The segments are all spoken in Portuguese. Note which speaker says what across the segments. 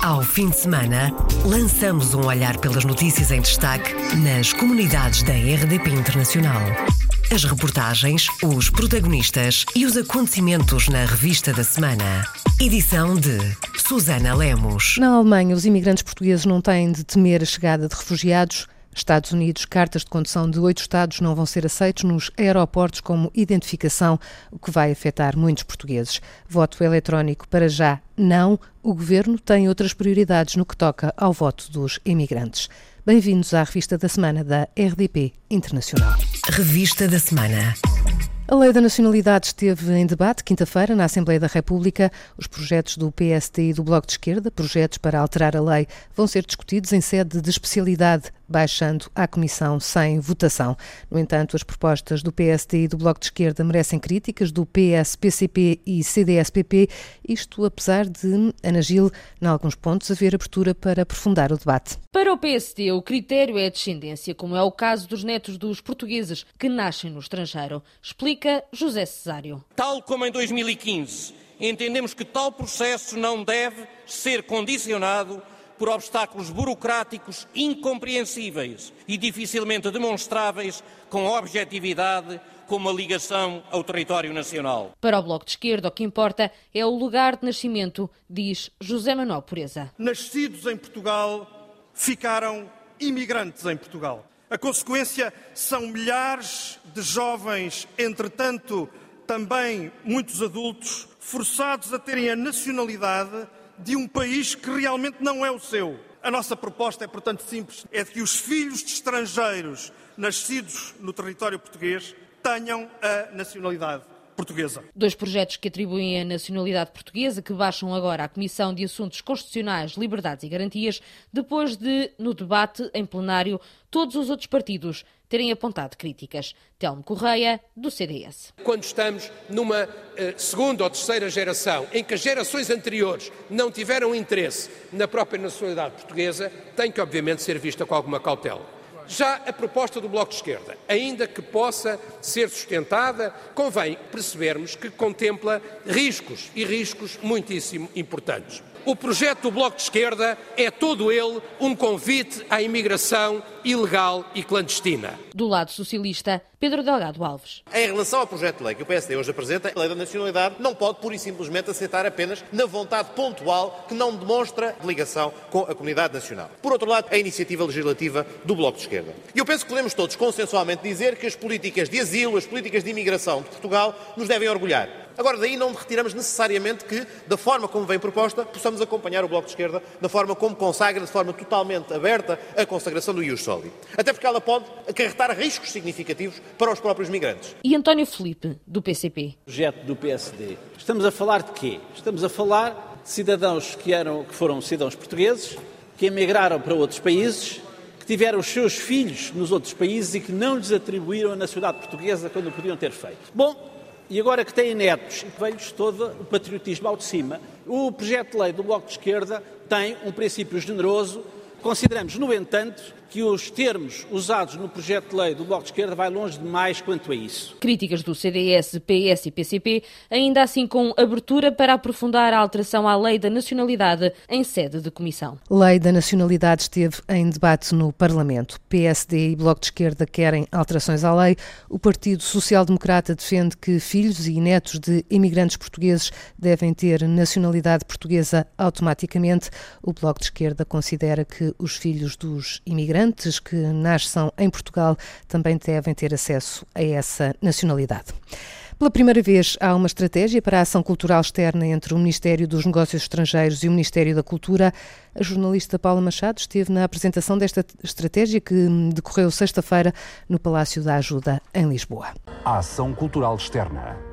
Speaker 1: Ao fim de semana, lançamos um olhar pelas notícias em destaque nas comunidades da RDP Internacional. As reportagens, os protagonistas e os acontecimentos na revista da semana. Edição de Susana Lemos.
Speaker 2: Na Alemanha, os imigrantes portugueses não têm de temer a chegada de refugiados. Estados Unidos, cartas de condução de oito Estados não vão ser aceitos nos aeroportos como identificação, o que vai afetar muitos portugueses. Voto eletrónico para já não. O governo tem outras prioridades no que toca ao voto dos imigrantes. Bem-vindos à revista da semana da RDP Internacional.
Speaker 1: Revista da semana.
Speaker 2: A Lei da Nacionalidade esteve em debate quinta-feira na Assembleia da República. Os projetos do PST e do Bloco de Esquerda, projetos para alterar a lei, vão ser discutidos em sede de especialidade, baixando à Comissão sem votação. No entanto, as propostas do PST e do Bloco de Esquerda merecem críticas do PS, PCP e CDS-PP, isto apesar de, Ana Gil, em alguns pontos, haver abertura para aprofundar o debate.
Speaker 3: Para o PST, o critério é a descendência, como é o caso dos netos dos portugueses que nascem no estrangeiro. Explica José Cesário.
Speaker 4: Tal como em 2015, entendemos que tal processo não deve ser condicionado por obstáculos burocráticos incompreensíveis e dificilmente demonstráveis com objetividade como a ligação ao território nacional.
Speaker 3: Para o Bloco de Esquerda, o que importa é o lugar de nascimento, diz José Manuel Pureza.
Speaker 5: Nascidos em Portugal, ficaram imigrantes em Portugal. A consequência são milhares de jovens, entretanto, também muitos adultos, forçados a terem a nacionalidade de um país que realmente não é o seu. A nossa proposta é, portanto, simples: é que os filhos de estrangeiros nascidos no território português tenham a nacionalidade portuguesa.
Speaker 3: Dois projetos que atribuem a nacionalidade portuguesa que baixam agora à Comissão de Assuntos Constitucionais, Liberdades e Garantias, depois de, no debate em plenário, todos os outros partidos terem apontado críticas. Telmo Correia, do CDS.
Speaker 6: Quando estamos numa uh, segunda ou terceira geração em que as gerações anteriores não tiveram interesse na própria nacionalidade portuguesa, tem que, obviamente, ser vista com alguma cautela. Já a proposta do Bloco de Esquerda, ainda que possa ser sustentada, convém percebermos que contempla riscos e riscos muitíssimo importantes. O projeto do Bloco de Esquerda é todo ele um convite à imigração ilegal e clandestina.
Speaker 3: Do lado socialista, Pedro Delgado Alves.
Speaker 7: Em relação ao projeto de lei que o PSD hoje apresenta, a lei da nacionalidade não pode pura e simplesmente aceitar apenas na vontade pontual que não demonstra ligação com a comunidade nacional. Por outro lado, a iniciativa legislativa do Bloco de Esquerda. E eu penso que podemos todos consensualmente dizer que as políticas de asilo, as políticas de imigração de Portugal nos devem orgulhar. Agora, daí não retiramos necessariamente que, da forma como vem proposta, possamos acompanhar o Bloco de Esquerda, da forma como consagra, de forma totalmente aberta, a consagração do Ius Soli. Até porque ela pode acarretar riscos significativos para os próprios migrantes.
Speaker 3: E António Felipe, do PCP.
Speaker 8: Projeto do PSD. Estamos a falar de quê? Estamos a falar de cidadãos que, eram, que foram cidadãos portugueses, que emigraram para outros países, que tiveram os seus filhos nos outros países e que não lhes atribuíram a nacionalidade portuguesa quando o podiam ter feito. Bom, e agora que têm netos e que vem-lhes todo o patriotismo ao de cima, o projeto de lei do Bloco de Esquerda tem um princípio generoso. Consideramos, no entanto, que os termos usados no projeto de lei do Bloco de Esquerda vai longe demais quanto a isso.
Speaker 3: Críticas do CDS, PS e PCP, ainda assim com abertura para aprofundar a alteração à lei da nacionalidade em sede de comissão.
Speaker 2: Lei da nacionalidade esteve em debate no Parlamento. PSD e Bloco de Esquerda querem alterações à lei. O Partido Social Democrata defende que filhos e netos de imigrantes portugueses devem ter nacionalidade portuguesa automaticamente. O Bloco de Esquerda considera que os filhos dos imigrantes que nasçam em Portugal também devem ter acesso a essa nacionalidade. Pela primeira vez, há uma estratégia para a ação cultural externa entre o Ministério dos Negócios Estrangeiros e o Ministério da Cultura. A jornalista Paula Machado esteve na apresentação desta estratégia que decorreu sexta-feira no Palácio da Ajuda, em Lisboa.
Speaker 9: A ação cultural externa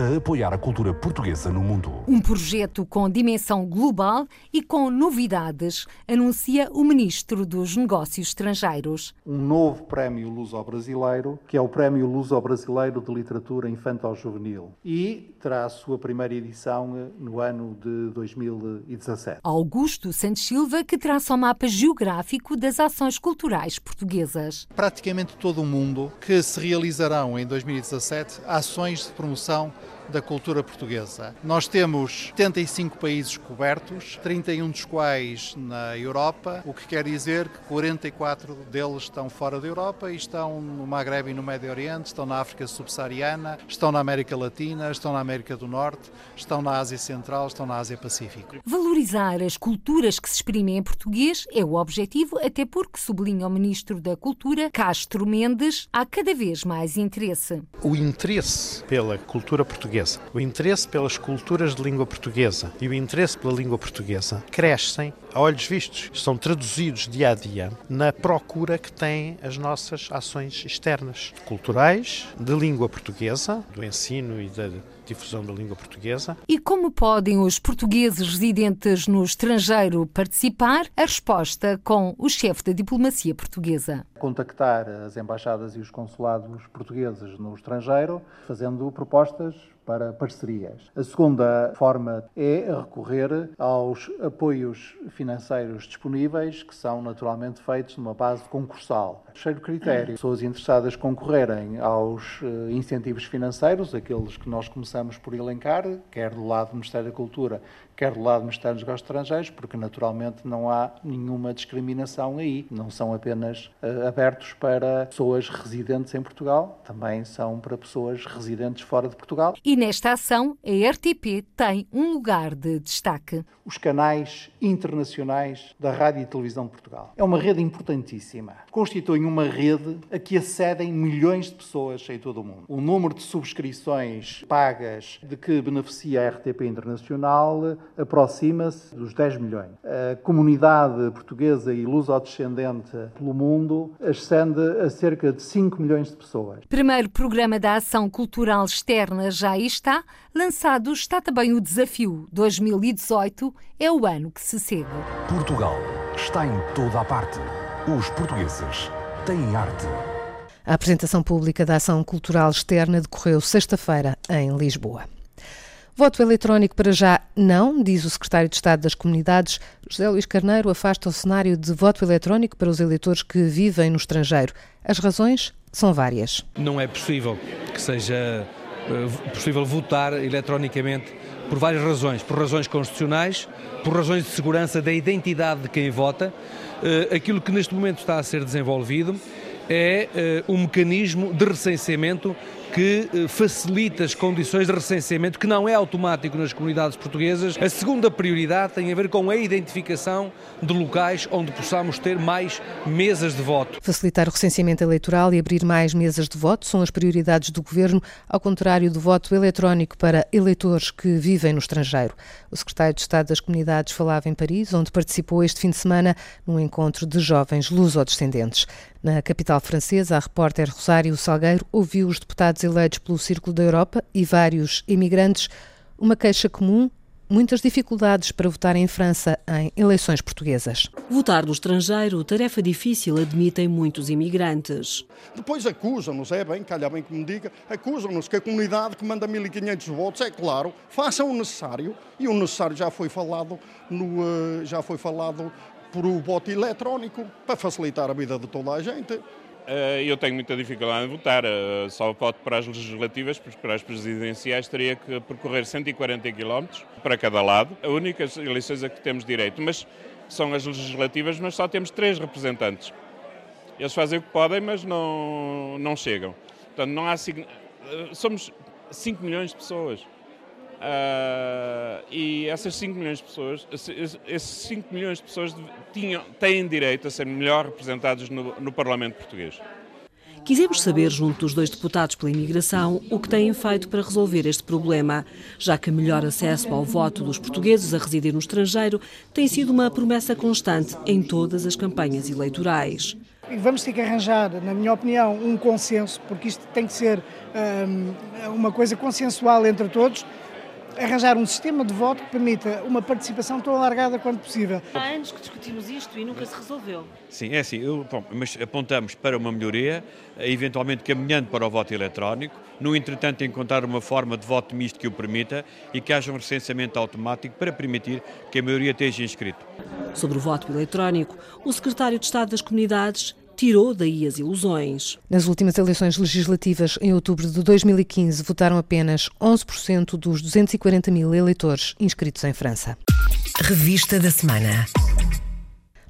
Speaker 9: a apoiar a cultura portuguesa no mundo.
Speaker 10: Um projeto com dimensão global e com novidades, anuncia o Ministro dos Negócios Estrangeiros.
Speaker 11: Um novo prémio luso-brasileiro, que é o Prémio Luso-Brasileiro de Literatura Infantil-Juvenil, e terá a sua primeira edição eh, no ano de 2017.
Speaker 10: Augusto Santos Silva, que traça o mapa geográfico das ações culturais portuguesas.
Speaker 12: Praticamente todo o mundo que se realizarão em 2017 ações de promoção
Speaker 11: da cultura portuguesa. Nós temos 75 países cobertos, 31 dos quais na Europa, o que quer dizer que 44 deles estão fora da Europa e estão no Maghreb e no Médio Oriente, estão na África subsaariana, estão na América Latina, estão na América do Norte, estão na Ásia Central, estão na Ásia Pacífico.
Speaker 10: Valorizar as culturas que se exprimem em português é o objetivo, até porque, sublinha o Ministro da Cultura, Castro Mendes, há cada vez mais interesse.
Speaker 12: O interesse pela cultura portuguesa, o interesse pelas culturas de língua portuguesa e o interesse pela língua portuguesa crescem a olhos vistos, são traduzidos dia a dia na procura que têm as nossas ações externas, culturais, de língua portuguesa, do ensino e da difusão da língua portuguesa.
Speaker 10: E como podem os portugueses residentes no estrangeiro participar? A resposta com o chefe da diplomacia portuguesa.
Speaker 11: Contactar as embaixadas e os consulados portugueses no estrangeiro, fazendo propostas para parcerias. A segunda forma é recorrer aos apoios financeiros disponíveis, que são naturalmente feitos numa base concursal. Terceiro critério: pessoas interessadas concorrerem aos eh, incentivos financeiros, aqueles que nós começamos por elencar, quer do lado do Ministério da Cultura, quer do lado do Ministério dos Negócios Estrangeiros, porque naturalmente não há nenhuma discriminação aí. Não são apenas uh, abertos para pessoas residentes em Portugal, também são para pessoas residentes fora de Portugal.
Speaker 10: E nesta ação, a RTP tem um lugar de destaque.
Speaker 11: Os canais internacionais da Rádio e Televisão de Portugal. É uma rede importantíssima. Constituem uma rede a que acedem milhões de pessoas em todo o mundo. O número de subscrições pagas de que beneficia a RTP Internacional aproxima-se dos 10 milhões. A comunidade portuguesa e luso-descendente pelo mundo ascende a cerca de 5 milhões de pessoas.
Speaker 10: Primeiro programa da Ação Cultural Externa já está. Lançado está também o desafio 2018, é o ano que se segue.
Speaker 9: Portugal está em toda a parte. Os portugueses têm arte.
Speaker 2: A apresentação pública da Ação Cultural Externa decorreu sexta-feira em Lisboa. Voto eletrónico para já não, diz o secretário de Estado das Comunidades. José Luís Carneiro afasta o cenário de voto eletrónico para os eleitores que vivem no estrangeiro. As razões são várias.
Speaker 13: Não é possível que seja eh, possível votar eletronicamente por várias razões. Por razões constitucionais, por razões de segurança da identidade de quem vota. Eh, aquilo que neste momento está a ser desenvolvido é eh, um mecanismo de recenseamento que eh, facilita as condições de recenseamento, que não é automático nas comunidades portuguesas. A segunda prioridade tem a ver com a identificação de locais onde possamos ter mais mesas de voto.
Speaker 2: Facilitar o recenseamento eleitoral e abrir mais mesas de voto são as prioridades do Governo, ao contrário do voto eletrónico para eleitores que vivem no estrangeiro. O secretário de Estado das Comunidades falava em Paris, onde participou este fim de semana num encontro de jovens luso-descendentes. Na capital francesa, a repórter Rosário Salgueiro ouviu os deputados eleitos pelo Círculo da Europa e vários imigrantes uma queixa comum muitas dificuldades para votar em França em eleições portuguesas.
Speaker 14: Votar no estrangeiro, tarefa difícil, admitem muitos imigrantes.
Speaker 5: Depois acusam-nos, é bem, calhar bem que me diga, acusam-nos que a comunidade que manda 1.500 votos, é claro, façam o necessário, e o necessário já foi falado, no, eh, já foi falado por o voto eletrónico, para facilitar a vida de toda a gente.
Speaker 15: Eh, eu tenho muita dificuldade em votar, eh, só voto para as legislativas, porque para as presidenciais teria que percorrer 140 km para cada lado. A única eleições a que temos direito, mas são as legislativas, mas só temos três representantes. Eles fazem o que podem, mas não, não chegam. Portanto, não há. Eh, somos 5 milhões de pessoas. Uh, e essas 5 milhões de pessoas, esses 5 milhões de pessoas tinham, têm direito a ser melhor representados no, no Parlamento português.
Speaker 14: Quisemos saber, junto dos dois deputados pela imigração, o que têm feito para resolver este problema, já que melhor acesso ao voto dos portugueses a residir no estrangeiro tem sido uma promessa constante em todas as campanhas eleitorais.
Speaker 16: Vamos ter que arranjar, na minha opinião, um consenso, porque isto tem que ser um, uma coisa consensual entre todos, arranjar um sistema de voto que permita uma participação tão alargada quanto possível.
Speaker 14: Há anos que discutimos isto e nunca se resolveu.
Speaker 17: Sim, é assim, eu, bom, mas apontamos para uma melhoria, eventualmente caminhando para o voto eletrónico, no entretanto encontrar uma forma de voto misto que o permita e que haja um recenseamento automático para permitir que a maioria esteja inscrito.
Speaker 14: Sobre o voto eletrónico, o secretário de Estado das Comunidades tirou daí as ilusões.
Speaker 2: Nas últimas eleições legislativas, em outubro de 2015, votaram apenas 11% dos 240 mil eleitores inscritos em França.
Speaker 1: Revista da Semana.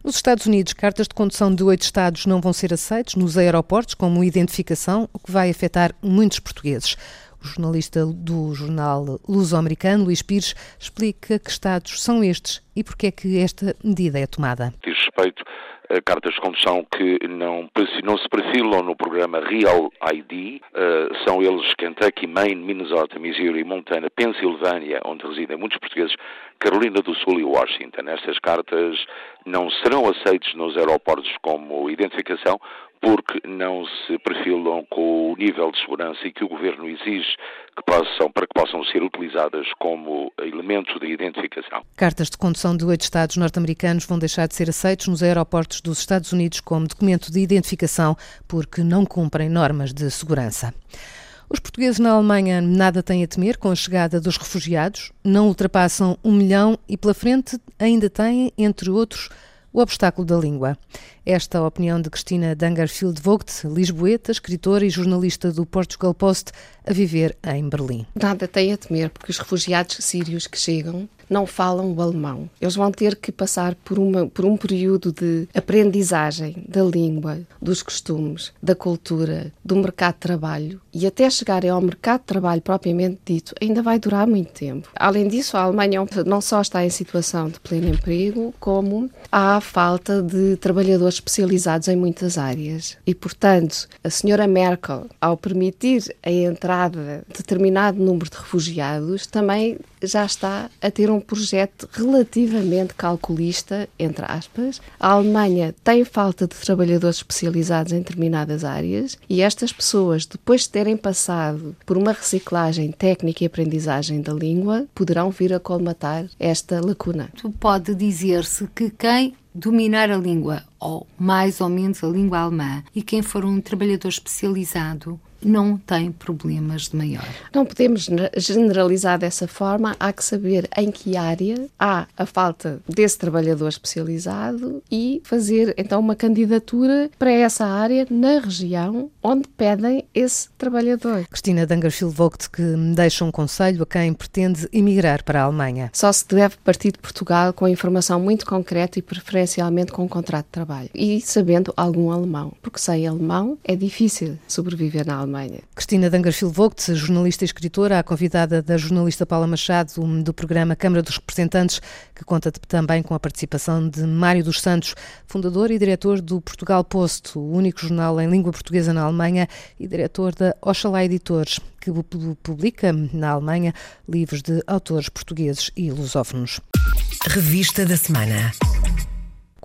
Speaker 2: Nos Estados Unidos, cartas de condução de oito estados não vão ser aceitos nos aeroportos como identificação, o que vai afetar muitos portugueses. O jornalista do jornal Luso-Americano, Luís Pires, explica que estados são estes e porque é que esta medida é tomada.
Speaker 18: Diz respeito a cartas de condução que não, não se perfilam no programa Real ID. Uh, são eles Kentucky, Maine, Minnesota, Missouri, Montana, Pensilvânia, onde residem muitos portugueses, Carolina do Sul e Washington. Estas cartas não serão aceitas nos aeroportos como identificação porque não se perfilam com o nível de segurança e que o Governo exige que possam, para que possam ser utilizadas como elementos de identificação.
Speaker 2: Cartas de condução de oito Estados norte-americanos vão deixar de ser aceitos nos aeroportos dos Estados Unidos como documento de identificação porque não cumprem normas de segurança. Os portugueses na Alemanha nada têm a temer com a chegada dos refugiados, não ultrapassam um milhão e pela frente ainda têm, entre outros, o obstáculo da língua. Esta a opinião de Cristina Dangerfield Vogt, lisboeta, escritora e jornalista do Portugal Post, a viver em Berlim.
Speaker 19: Nada tem a temer, porque os refugiados sírios que chegam não falam o alemão. Eles vão ter que passar por, uma, por um período de aprendizagem da língua, dos costumes, da cultura, do mercado de trabalho e até chegarem ao mercado de trabalho propriamente dito, ainda vai durar muito tempo. Além disso, a Alemanha não só está em situação de pleno emprego, como há falta de trabalhadores especializados em muitas áreas. E, portanto, a senhora Merkel, ao permitir a entrada de determinado número de refugiados, também já está a ter um projeto relativamente calculista, entre aspas. A Alemanha tem falta de trabalhadores especializados em determinadas áreas e estas pessoas, depois de terem passado por uma reciclagem técnica e aprendizagem da língua, poderão vir a colmatar esta lacuna.
Speaker 10: Pode dizer-se que quem dominar a língua, ou mais ou menos a língua alemã, e quem for um trabalhador especializado não tem problemas de maior.
Speaker 19: Não podemos generalizar dessa forma, há que saber em que área há a falta desse trabalhador especializado e fazer então uma candidatura para essa área na região onde pedem esse trabalhador.
Speaker 2: Cristina Dangerfield Vogt que deixa um conselho a quem pretende emigrar para a Alemanha.
Speaker 19: Só se deve partir de Portugal com informação muito concreta e preferencialmente com um contrato de trabalho e sabendo algum alemão, porque sem alemão é difícil sobreviver na Alemanha. Alemanha.
Speaker 2: Cristina Dangerfield Vogt, jornalista e escritora, a convidada da jornalista Paula Machado do programa Câmara dos Representantes, que conta também com a participação de Mário dos Santos, fundador e diretor do Portugal Post, o único jornal em língua portuguesa na Alemanha, e diretor da Oxalá Editores, que publica na Alemanha livros de autores portugueses e lusófonos.
Speaker 1: Revista da Semana.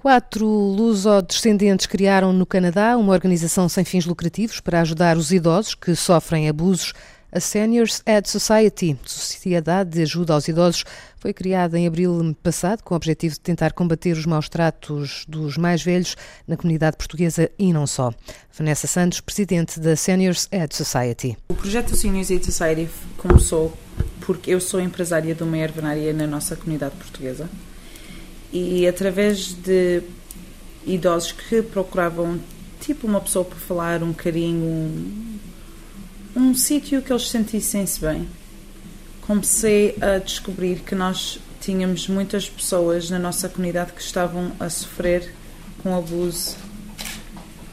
Speaker 2: Quatro lusodescendentes criaram no Canadá uma organização sem fins lucrativos para ajudar os idosos que sofrem abusos. A Seniors Ed Society, Sociedade de Ajuda aos Idosos, foi criada em abril passado com o objetivo de tentar combater os maus tratos dos mais velhos na comunidade portuguesa e não só. Vanessa Santos, presidente da Seniors Ed Society.
Speaker 20: O projeto Seniors Ed Society começou porque eu sou empresária de uma ervenaria na nossa comunidade portuguesa e através de idosos que procuravam tipo uma pessoa para falar, um carinho, um, um sítio que eles sentissem-se bem. Comecei a descobrir que nós tínhamos muitas pessoas na nossa comunidade que estavam a sofrer com abuso,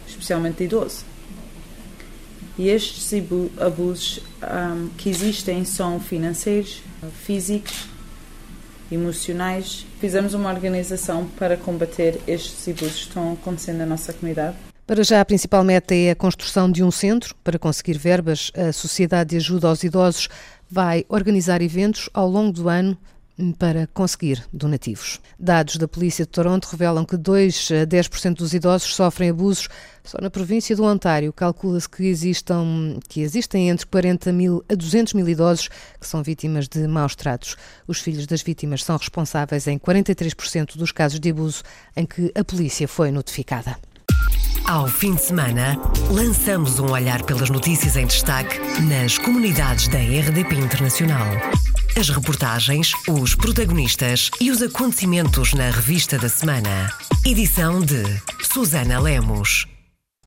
Speaker 20: especialmente de idoso. E estes abusos um, que existem são financeiros, físicos emocionais. Fizemos uma organização para combater estes abusos que estão acontecendo na nossa comunidade.
Speaker 2: Para já, a principal meta é a construção de um centro. Para conseguir verbas, a Sociedade de Ajuda aos Idosos vai organizar eventos ao longo do ano para conseguir donativos. Dados da Polícia de Toronto revelam que 2 a 10% dos idosos sofrem abusos. Só na província do Ontário calcula-se que, existam, que existem entre 40 mil a 200 mil idosos que são vítimas de maus tratos. Os filhos das vítimas são responsáveis em 43% dos casos de abuso em que a polícia foi notificada.
Speaker 1: Ao fim de semana, lançamos um olhar pelas notícias em destaque nas comunidades da RDP Internacional. As reportagens, os protagonistas e os acontecimentos na revista da semana. Edição de Susana Lemos.